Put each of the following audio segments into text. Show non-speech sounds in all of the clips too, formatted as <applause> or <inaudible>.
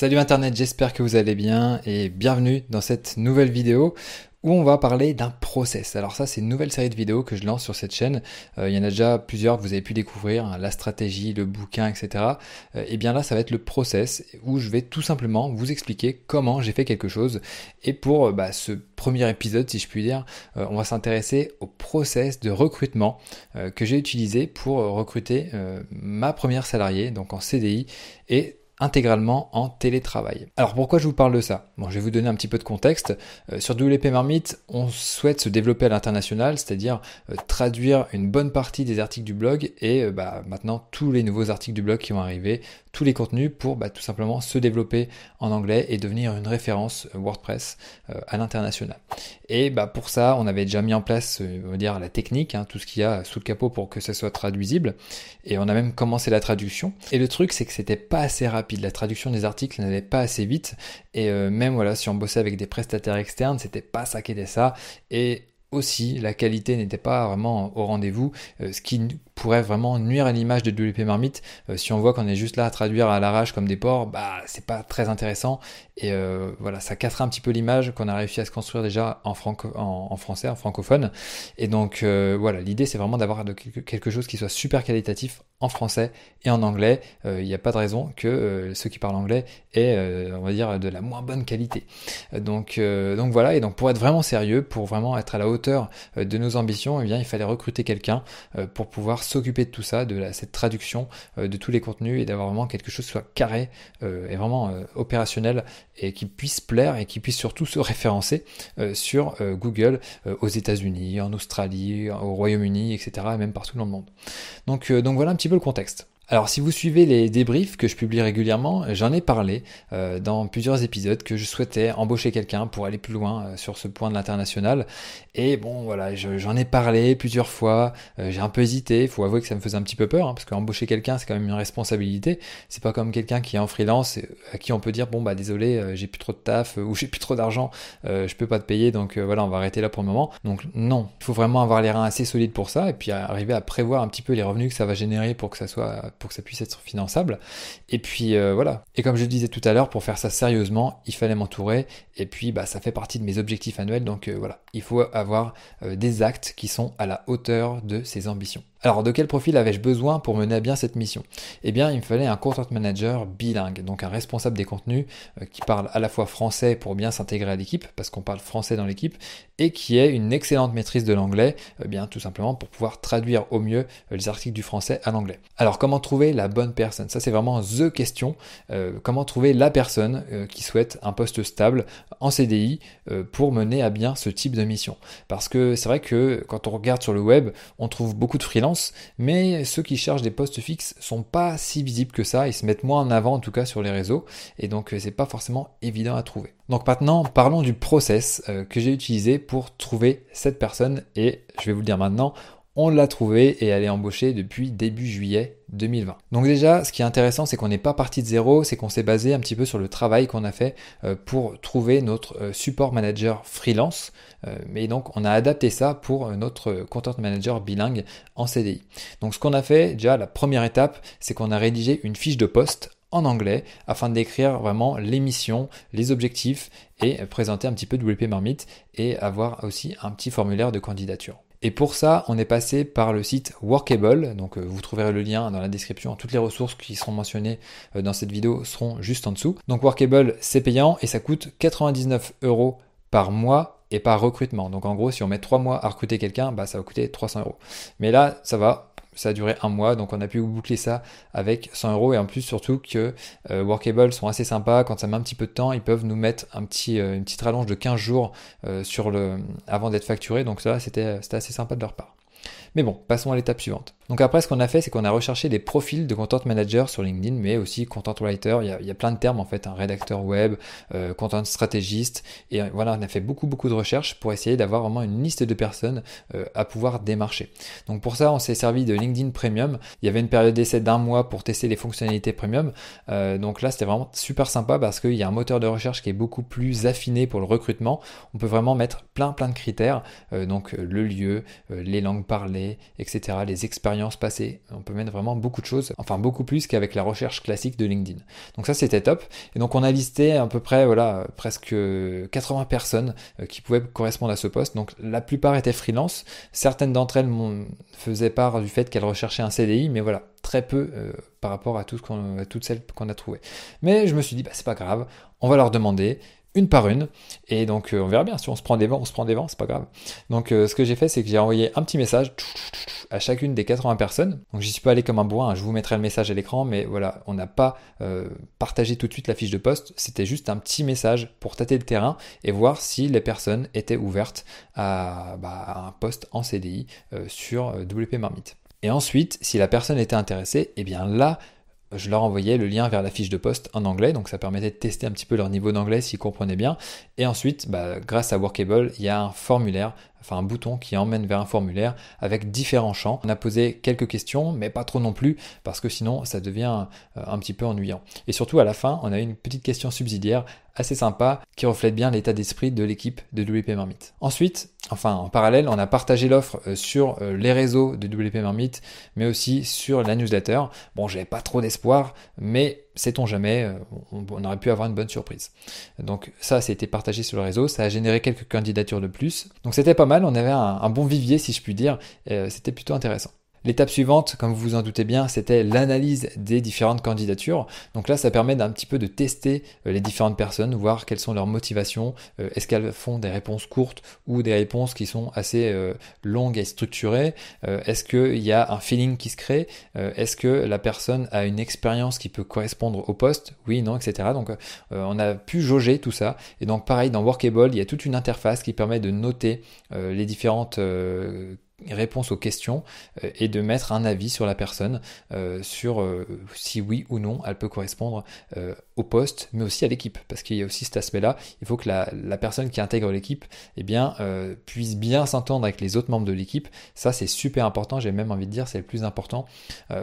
Salut Internet, j'espère que vous allez bien et bienvenue dans cette nouvelle vidéo où on va parler d'un process. Alors ça, c'est une nouvelle série de vidéos que je lance sur cette chaîne. Euh, il y en a déjà plusieurs que vous avez pu découvrir, hein, la stratégie, le bouquin, etc. Euh, et bien là, ça va être le process où je vais tout simplement vous expliquer comment j'ai fait quelque chose. Et pour euh, bah, ce premier épisode, si je puis dire, on va s'intéresser au process de recrutement que j'ai utilisé pour recruter ma première salariée, donc en CDI, et intégralement en télétravail. Alors pourquoi je vous parle de ça? Bon, je vais vous donner un petit peu de contexte. Euh, sur WP Marmite, on souhaite se développer à l'international, c'est-à-dire euh, traduire une bonne partie des articles du blog et euh, bah, maintenant tous les nouveaux articles du blog qui vont arriver, tous les contenus pour bah, tout simplement se développer en anglais et devenir une référence WordPress à l'international. Et bah, pour ça, on avait déjà mis en place, on va dire, la technique, hein, tout ce qu'il y a sous le capot pour que ça soit traduisible. Et on a même commencé la traduction. Et le truc, c'est que c'était pas assez rapide la traduction des articles n'allait pas assez vite. Et euh, même voilà, si on bossait avec des prestataires externes, c'était pas ça qui était ça. Et aussi, la qualité n'était pas vraiment au rendez-vous, euh, pourrait vraiment nuire à l'image de WP Marmite. Euh, si on voit qu'on est juste là à traduire à l'arrache comme des porcs, bah c'est pas très intéressant. Et euh, voilà, ça casserait un petit peu l'image qu'on a réussi à se construire déjà en, en, français, en francophone. Et donc voilà, l'idée c'est vraiment d'avoir quelque chose qui soit super qualitatif en français et en anglais. Il n'y a pas de raison que ceux qui parlent anglais aient, on va dire, de la moins bonne qualité. Donc, donc voilà, et donc pour être vraiment sérieux, pour vraiment être à la hauteur euh, de nos ambitions, eh bien, il fallait recruter quelqu'un euh, pour pouvoir s'occuper de tout ça, de cette traduction euh, de tous les contenus et d'avoir vraiment quelque chose qui soit carré et vraiment opérationnel et qui puisse plaire et qui puisse surtout se référencer sur Google aux États-Unis, en Australie, au Royaume-Uni, etc. et même partout dans le monde. Donc, donc voilà un petit peu le contexte. Alors si vous suivez les débriefs que je publie régulièrement, j'en ai parlé euh, dans plusieurs épisodes que je souhaitais embaucher quelqu'un pour aller plus loin euh, sur ce point de l'international. Et bon voilà, j'en ai parlé plusieurs fois, euh, j'ai un peu hésité, il faut avouer que ça me faisait un petit peu peur, hein, parce qu'embaucher quelqu'un c'est quand même une responsabilité. C'est pas comme quelqu'un qui est en freelance à qui on peut dire bon bah désolé j'ai plus trop de taf <laughs> ou j'ai plus trop d'argent, je peux pas te payer donc voilà on va arrêter là pour le moment. Donc non, il faut vraiment avoir les reins assez solides pour ça et puis arriver à prévoir un petit peu les revenus que ça va générer pour que ça soit pour que ça puisse être finançable. Et puis euh, voilà. Et comme je le disais tout à l'heure, pour faire ça sérieusement, il fallait m'entourer. Et puis bah, ça fait partie de mes objectifs annuels. Donc euh, voilà, il faut avoir euh, des actes qui sont à la hauteur de ses ambitions. Alors de quel profil avais-je besoin pour mener à bien cette mission? Eh bien il me fallait un content manager bilingue, donc un responsable des contenus euh, qui parle à la fois français pour bien s'intégrer à l'équipe, parce qu'on parle français dans l'équipe, et qui ait une excellente maîtrise de l'anglais, eh bien tout simplement pour pouvoir traduire au mieux euh, les articles du français à l'anglais. Alors comment trouver la bonne personne? Ça c'est vraiment THE question. Euh, comment trouver la personne qui souhaite un poste stable en CDI pour mener à bien ce type de mission? Parce que c'est vrai que quand on regarde sur le web, on trouve beaucoup de freelance mais ceux qui cherchent des postes fixes sont pas si visibles que ça, ils se mettent moins en avant en tout cas sur les réseaux, et donc euh, c'est pas forcément évident à trouver. Donc maintenant, parlons du process euh, que j'ai utilisé pour trouver cette personne, et je vais vous le dire maintenant, on l'a trouvée et elle est embauchée depuis début juillet 2020. Donc déjà, ce qui est intéressant, c'est qu'on n'est pas parti de zéro, c'est qu'on s'est basé un petit peu sur le travail qu'on a fait euh, pour trouver notre euh, support manager freelance. Euh, mais donc, on a adapté ça pour notre content manager bilingue en CDI. Donc, ce qu'on a fait, déjà, la première étape, c'est qu'on a rédigé une fiche de poste en anglais afin décrire vraiment les missions, les objectifs et présenter un petit peu WP Marmite et avoir aussi un petit formulaire de candidature. Et pour ça, on est passé par le site Workable. Donc euh, vous trouverez le lien dans la description. Toutes les ressources qui seront mentionnées euh, dans cette vidéo seront juste en dessous. Donc Workable, c'est payant et ça coûte 99 euros par mois et par recrutement. Donc en gros, si on met 3 mois à recruter quelqu'un, bah, ça va coûter 300 euros. Mais là, ça va, ça a duré un mois, donc on a pu boucler ça avec 100 euros. Et en plus surtout que euh, Workable sont assez sympas. Quand ça met un petit peu de temps, ils peuvent nous mettre un petit, euh, une petite rallonge de 15 jours euh, sur le, avant d'être facturé, donc ça c'était assez sympa de leur part. Mais bon, passons à l'étape suivante. Donc après, ce qu'on a fait, c'est qu'on a recherché des profils de content manager sur LinkedIn, mais aussi content writer. Il y a, plein de termes en fait, un rédacteur web, euh, content stratégiste. Et voilà, on a fait beaucoup beaucoup de recherches pour essayer d'avoir vraiment une liste de personnes euh, à pouvoir démarcher. Donc pour ça, on s'est servi de LinkedIn Premium. Il y avait une période d'essai d'un mois pour tester les fonctionnalités Premium. Euh, donc là, c'était vraiment super sympa parce qu'il y a un moteur de recherche qui est beaucoup plus affiné pour le recrutement. On peut vraiment mettre plein plein de critères. donc le lieu, les langues parlées etc. Les expériences passées. On peut mettre vraiment beaucoup de choses, enfin beaucoup plus qu'avec la recherche classique de LinkedIn. Donc ça c'était top. Et donc on a listé à peu près voilà presque 80 personnes euh, qui pouvaient correspondre à ce poste. Donc la plupart étaient freelance. Certaines d'entre elles faisaient part du fait qu'elles recherchaient un CDI, mais voilà très peu euh, par rapport à, tout ce toutes celles qu'on a trouvées. Mais je me suis dit bah c'est pas grave, on va leur demander une par une. Et donc, euh, on verra bien. Si on se prend des vents, on se prend des vents, c'est pas grave. Donc, euh, ce que j'ai fait, c'est que j'ai envoyé un petit message à chacune des 80 personnes. Donc, j'y suis pas allé comme un bourrin. Hein. Je vous mettrai le message à l'écran, mais voilà, on n'a pas euh, partagé tout de suite la fiche de poste. C'était juste un petit message pour tâter le terrain et voir si les personnes étaient ouvertes à, bah, un poste en CDI sur WP Marmite. Et ensuite, si la personne était intéressée, eh bien là, je leur envoyais le lien vers la fiche de poste en anglais, donc ça permettait de tester un petit peu leur niveau d'anglais s'ils comprenaient bien. Et ensuite, bah, grâce à Workable, il y a un formulaire, enfin un bouton qui emmène vers un formulaire avec différents champs. On a posé quelques questions, mais pas trop non plus, parce que sinon ça devient euh, un petit peu ennuyant. Et surtout à la fin, on a une petite question subsidiaire assez sympa qui reflète bien l'état d'esprit de l'équipe de WP Marmite. Ensuite, enfin en parallèle, on a partagé l'offre euh, sur euh, les réseaux de WP Marmite, mais aussi sur la newsletter. Bon, j'avais pas trop d'espoir, mais sait-on jamais, euh, on, aurait pu avoir une bonne surprise. Donc ça, ça a été partagé sur le réseau, ça a généré quelques candidatures de plus. Donc c'était pas mal, on avait un, bon vivier si je puis dire, c'était plutôt intéressant. L'étape suivante, comme vous vous en doutez bien, c'était l'analyse des différentes candidatures. Donc là, ça permet d'un petit peu de tester euh, les différentes personnes, voir quelles sont leurs motivations, euh, est-ce qu'elles font des réponses courtes ou des réponses qui sont assez euh, longues et structurées, est-ce qu'il y a un feeling qui se crée, est-ce que la personne a une expérience qui peut correspondre au poste, oui, non, etc. Donc on a pu jauger tout ça. Et donc pareil, dans Workable, il y a toute une interface qui permet de noter les différentes réponse aux questions euh, et de mettre un avis sur la personne euh, sur euh, si oui ou non elle peut correspondre au poste mais aussi à l'équipe. Parce qu'il y a aussi cet aspect là il faut que la, personne qui intègre l'équipe eh puisse bien s'entendre avec les autres membres de l'équipe. Ça c'est super important j'ai même envie de dire c'est le plus important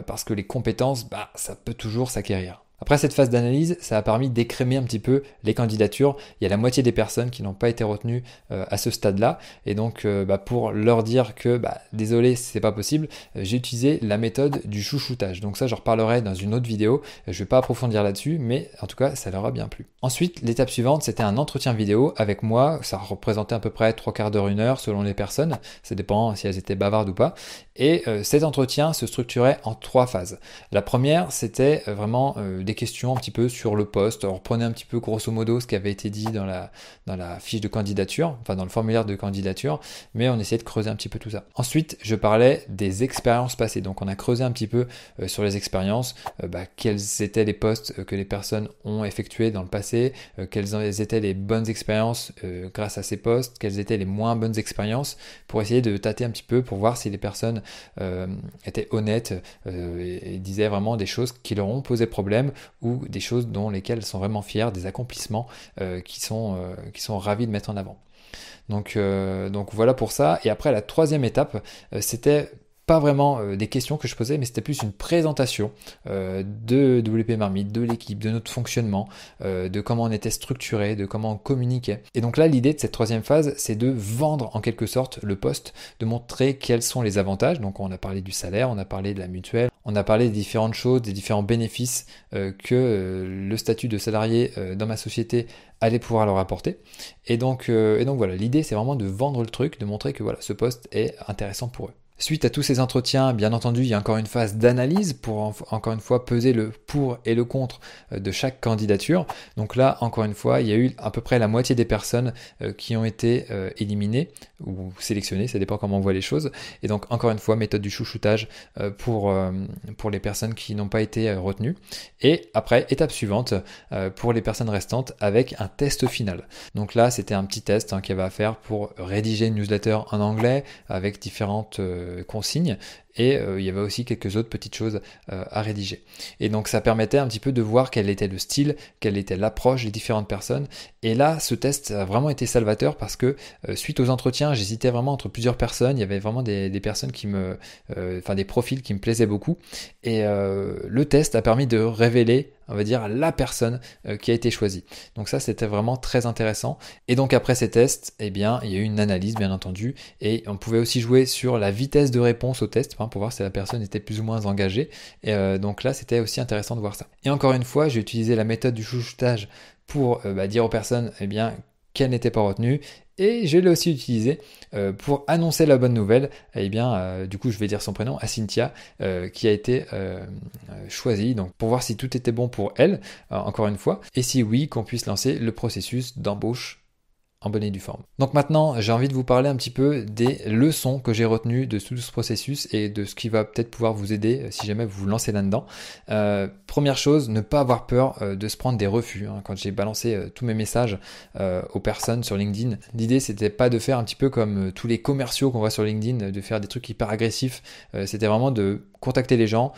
parce que les compétences bah ça peut toujours s'acquérir après cette phase d'analyse, ça a permis d'écrémer un petit peu les candidatures. Il y a la moitié des personnes qui n'ont pas été retenues euh, à ce stade-là. Et donc, euh, bah, pour leur dire que, bah, désolé, c'est pas possible, euh, j'ai utilisé la méthode du chouchoutage. Donc ça, j'en reparlerai dans une autre vidéo. Je vais pas approfondir là-dessus, mais en tout cas, ça leur a bien plu. Ensuite, l'étape suivante, c'était un entretien vidéo avec moi. Ça représentait à peu près trois quarts d'heure, une heure, selon les personnes. Ça dépend si elles étaient bavardes ou pas. Et cet entretien se structurait en trois phases. La première, c'était vraiment des questions un petit peu sur le poste. On un petit peu grosso modo ce qui avait été dit dans la, dans la fiche de candidature, enfin dans le formulaire de candidature, mais on essayait de creuser un petit peu tout ça. Ensuite, je parlais des expériences passées. Donc on a creusé un petit peu euh, sur les expériences, euh, bah, quels étaient les postes euh, que les personnes ont effectués dans le passé, quelles étaient les bonnes expériences grâce à ces postes, quelles étaient les moins bonnes expériences, pour essayer de tâter un petit peu, pour voir si les personnes étaient honnêtes et disaient vraiment des choses qui leur ont posé problème ou des choses dont lesquelles elles sont vraiment fiers, des accomplissements euh, euh, qui sont ravis de mettre en avant. Donc, euh, donc voilà pour ça. Et après, la troisième étape, c'était pas vraiment des questions que je posais, mais c'était plus une présentation de WP Marmite, de l'équipe, de notre fonctionnement, de comment on était structuré, de comment on communiquait. Et donc là, l'idée de cette troisième phase, c'est de vendre en quelque sorte le poste, de montrer quels sont les avantages. Donc on a parlé du salaire, on a parlé de la mutuelle, on a parlé des différentes choses, des différents bénéfices que le statut de salarié dans ma société allait pouvoir leur apporter. Et donc, et donc voilà, l'idée c'est vraiment de vendre le truc, de montrer que voilà, ce poste est intéressant pour eux. Suite à tous ces entretiens, bien entendu, il y a encore une phase d'analyse pour encore une fois peser le pour et le contre euh, de chaque candidature. Donc là, encore une fois, il y a eu à peu près la moitié des personnes euh, qui ont été euh, éliminées ou sélectionnées, ça dépend comment on voit les choses. Et donc encore une fois, méthode du chouchoutage pour, pour les personnes qui n'ont pas été retenues. Et après, étape suivante pour les personnes restantes avec un test final. Donc là, c'était un petit test hein, qu'il y avait à faire pour rédiger une newsletter en anglais avec différentes consignes et il y avait aussi quelques autres petites choses à rédiger. Et donc ça permettait un petit peu de voir quel était le style, quelle était l'approche des différentes personnes. Et là, ce test a vraiment été salvateur parce que suite aux entretiens, j'hésitais vraiment entre plusieurs personnes. Il y avait vraiment des, personnes qui me, enfin des profils qui me plaisaient beaucoup. Et le test a permis de révéler on va dire, la personne euh, qui a été choisie. Donc ça, c'était vraiment très intéressant. Et donc après ces tests, eh bien, il y a eu une analyse, bien entendu, et on pouvait aussi jouer sur la vitesse de réponse au test pour voir si la personne était plus ou moins engagée. Et euh, donc là, c'était aussi intéressant de voir ça. Et encore une fois, j'ai utilisé la méthode du chouchoutage pour euh, bah, dire aux personnes, eh bien, qu'elles n'étaient pas retenues et je l'ai aussi utilisé euh, pour annoncer la bonne nouvelle. Eh bien, du coup, je vais dire son prénom à Cynthia, qui a été choisie, donc pour voir si tout était bon pour elle, encore une fois, et si oui, qu'on puisse lancer le processus d'embauche en bonne et due forme. Donc maintenant, j'ai envie de vous parler un petit peu des leçons que j'ai retenues de tout ce processus et de ce qui va peut-être pouvoir vous aider euh, si jamais vous vous lancez là-dedans. Euh, première chose, ne pas avoir peur euh, de se prendre des refus. Hein. Quand j'ai balancé tous mes messages aux personnes sur LinkedIn, l'idée c'était pas de faire un petit peu comme tous les commerciaux qu'on voit sur LinkedIn, de faire des trucs hyper agressifs. c'était vraiment de contacter les gens,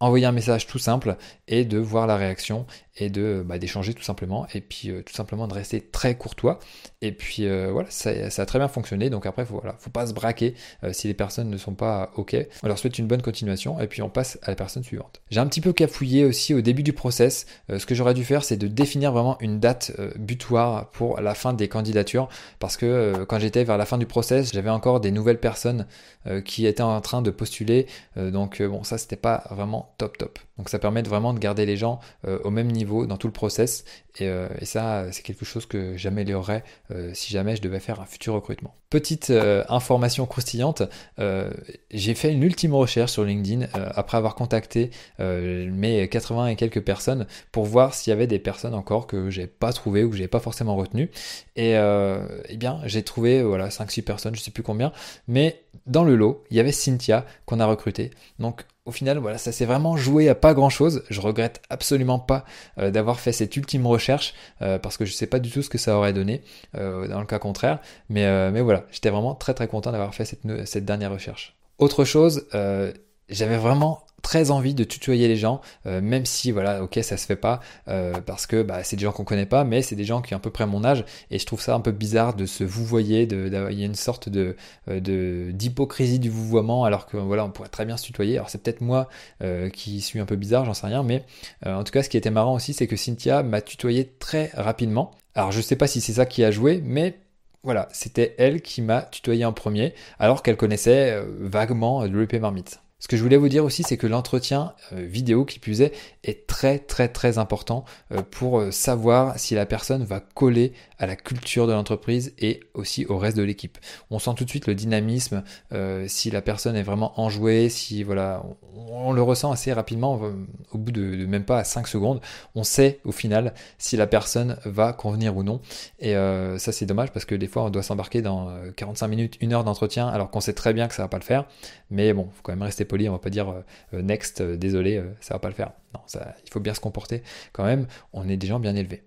envoyer un message tout simple et de voir la réaction et de bah, d'échanger tout simplement. Et puis euh, tout simplement de rester très courtois. Et puis euh, voilà ça, a très bien fonctionné. Donc après faut, voilà faut pas se braquer euh, si les personnes ne sont pas ok. On leur souhaite une bonne continuation. Et puis on passe à la personne suivante. J'ai un petit peu cafouillé aussi au début du process. Ce que j'aurais dû faire c'est de définir vraiment une date butoir pour la fin des candidatures. Parce que quand j'étais vers la fin du process j'avais encore des nouvelles personnes qui étaient en train de postuler. Donc bon ça c'était pas vraiment top top. Donc ça permet vraiment de garder les gens au même niveau dans tout le process. Et, euh, ça, c'est quelque chose que j'améliorerais euh, si jamais je devais faire un futur recrutement. Petite euh, information croustillante, j'ai fait une ultime recherche sur LinkedIn après avoir contacté mes 80 et quelques personnes pour voir s'il y avait des personnes encore que j'ai pas trouvé ou que j'ai pas forcément retenu. Et eh bien, j'ai trouvé voilà 5-6 personnes, je sais plus combien, mais dans le lot, il y avait Cynthia qu'on a recruté. Donc au final, voilà, ça s'est vraiment joué à pas grand chose. Je regrette absolument pas euh, d'avoir fait cette ultime recherche euh, parce que je sais pas du tout ce que ça aurait donné euh, dans le cas contraire. Mais, voilà, j'étais vraiment très très content d'avoir fait cette dernière recherche. Autre chose, j'avais vraiment très envie de tutoyer les gens, euh, même si voilà, ok, ça se fait pas euh, parce que bah, c'est des gens qu'on connaît pas, mais c'est des gens qui ont à peu près mon âge et je trouve ça un peu bizarre de se vouvoyer, de, il y a une sorte de euh, d'hypocrisie du vouvoiement alors que voilà, on pourrait très bien se tutoyer. Alors c'est peut-être moi qui suis un peu bizarre, j'en sais rien, mais en tout cas, ce qui était marrant aussi, c'est que Cynthia m'a tutoyé très rapidement. Alors je sais pas si c'est ça qui a joué, mais voilà, c'était elle qui m'a tutoyé en premier, alors qu'elle connaissait vaguement le Marmite. Ce que je voulais vous dire aussi, c'est que l'entretien euh, vidéo qui plus est très très très important euh, pour euh, savoir si la personne va coller à la culture de l'entreprise et aussi au reste de l'équipe. On sent tout de suite le dynamisme, si la personne est vraiment enjouée, si voilà, on, le ressent assez rapidement, au bout de, même pas 5 secondes, on sait au final si la personne va convenir ou non. Et ça c'est dommage parce que des fois on doit s'embarquer dans 45 minutes, une heure d'entretien alors qu'on sait très bien que ça va pas le faire. Mais bon, faut quand même rester poli, on va pas dire euh, next, euh, désolé, euh, ça va pas le faire. Non, ça, il faut bien se comporter quand même, on est des gens bien élevés.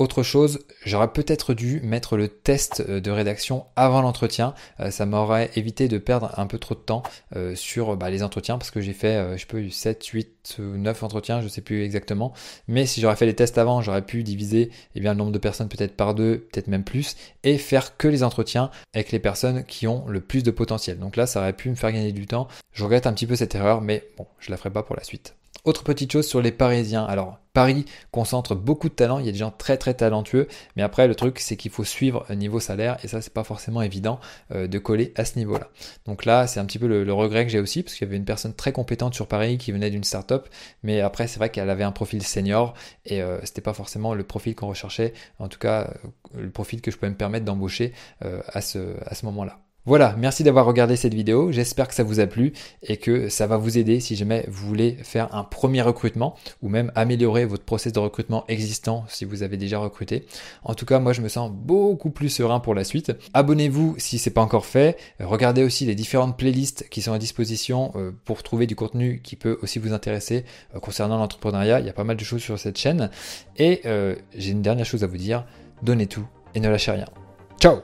Autre chose, j'aurais peut-être dû mettre le test euh, de rédaction avant l'entretien. Euh, ça m'aurait évité de perdre un peu trop de temps euh, sur bah, les entretiens parce que j'ai fait, je peux, 7, 8 ou 9 entretiens, je sais plus exactement. Mais si j'aurais fait les tests avant, j'aurais pu diviser eh bien, le nombre de personnes peut-être par deux, peut-être même plus, et faire que les entretiens avec les personnes qui ont le plus de potentiel. Donc là, ça aurait pu me faire gagner du temps. Je regrette un petit peu cette erreur, mais bon, je la ferai pas pour la suite. Autre petite chose sur les Parisiens. Alors, Paris concentre beaucoup de talents, il y a des gens très très talentueux, mais après le truc c'est qu'il faut suivre niveau salaire et ça c'est pas forcément évident euh, de coller à ce niveau-là. Donc là c'est un petit peu le, regret que j'ai aussi parce qu'il y avait une personne très compétente sur Paris qui venait d'une start-up, mais après c'est vrai qu'elle avait un profil senior et euh, c'était pas forcément le profil qu'on recherchait, en tout cas euh, le profil que je pouvais me permettre d'embaucher à ce, à ce moment-là. Voilà, merci d'avoir regardé cette vidéo, j'espère que ça vous a plu et que ça va vous aider si jamais vous voulez faire un premier recrutement ou même améliorer votre process de recrutement existant si vous avez déjà recruté. En tout cas, moi je me sens beaucoup plus serein pour la suite. Abonnez-vous si c'est pas encore fait, regardez aussi les différentes playlists qui sont à disposition euh, pour trouver du contenu qui peut aussi vous intéresser euh, concernant l'entrepreneuriat, il y a pas mal de choses sur cette chaîne et euh, j'ai une dernière chose à vous dire, donnez tout et ne lâchez rien. Ciao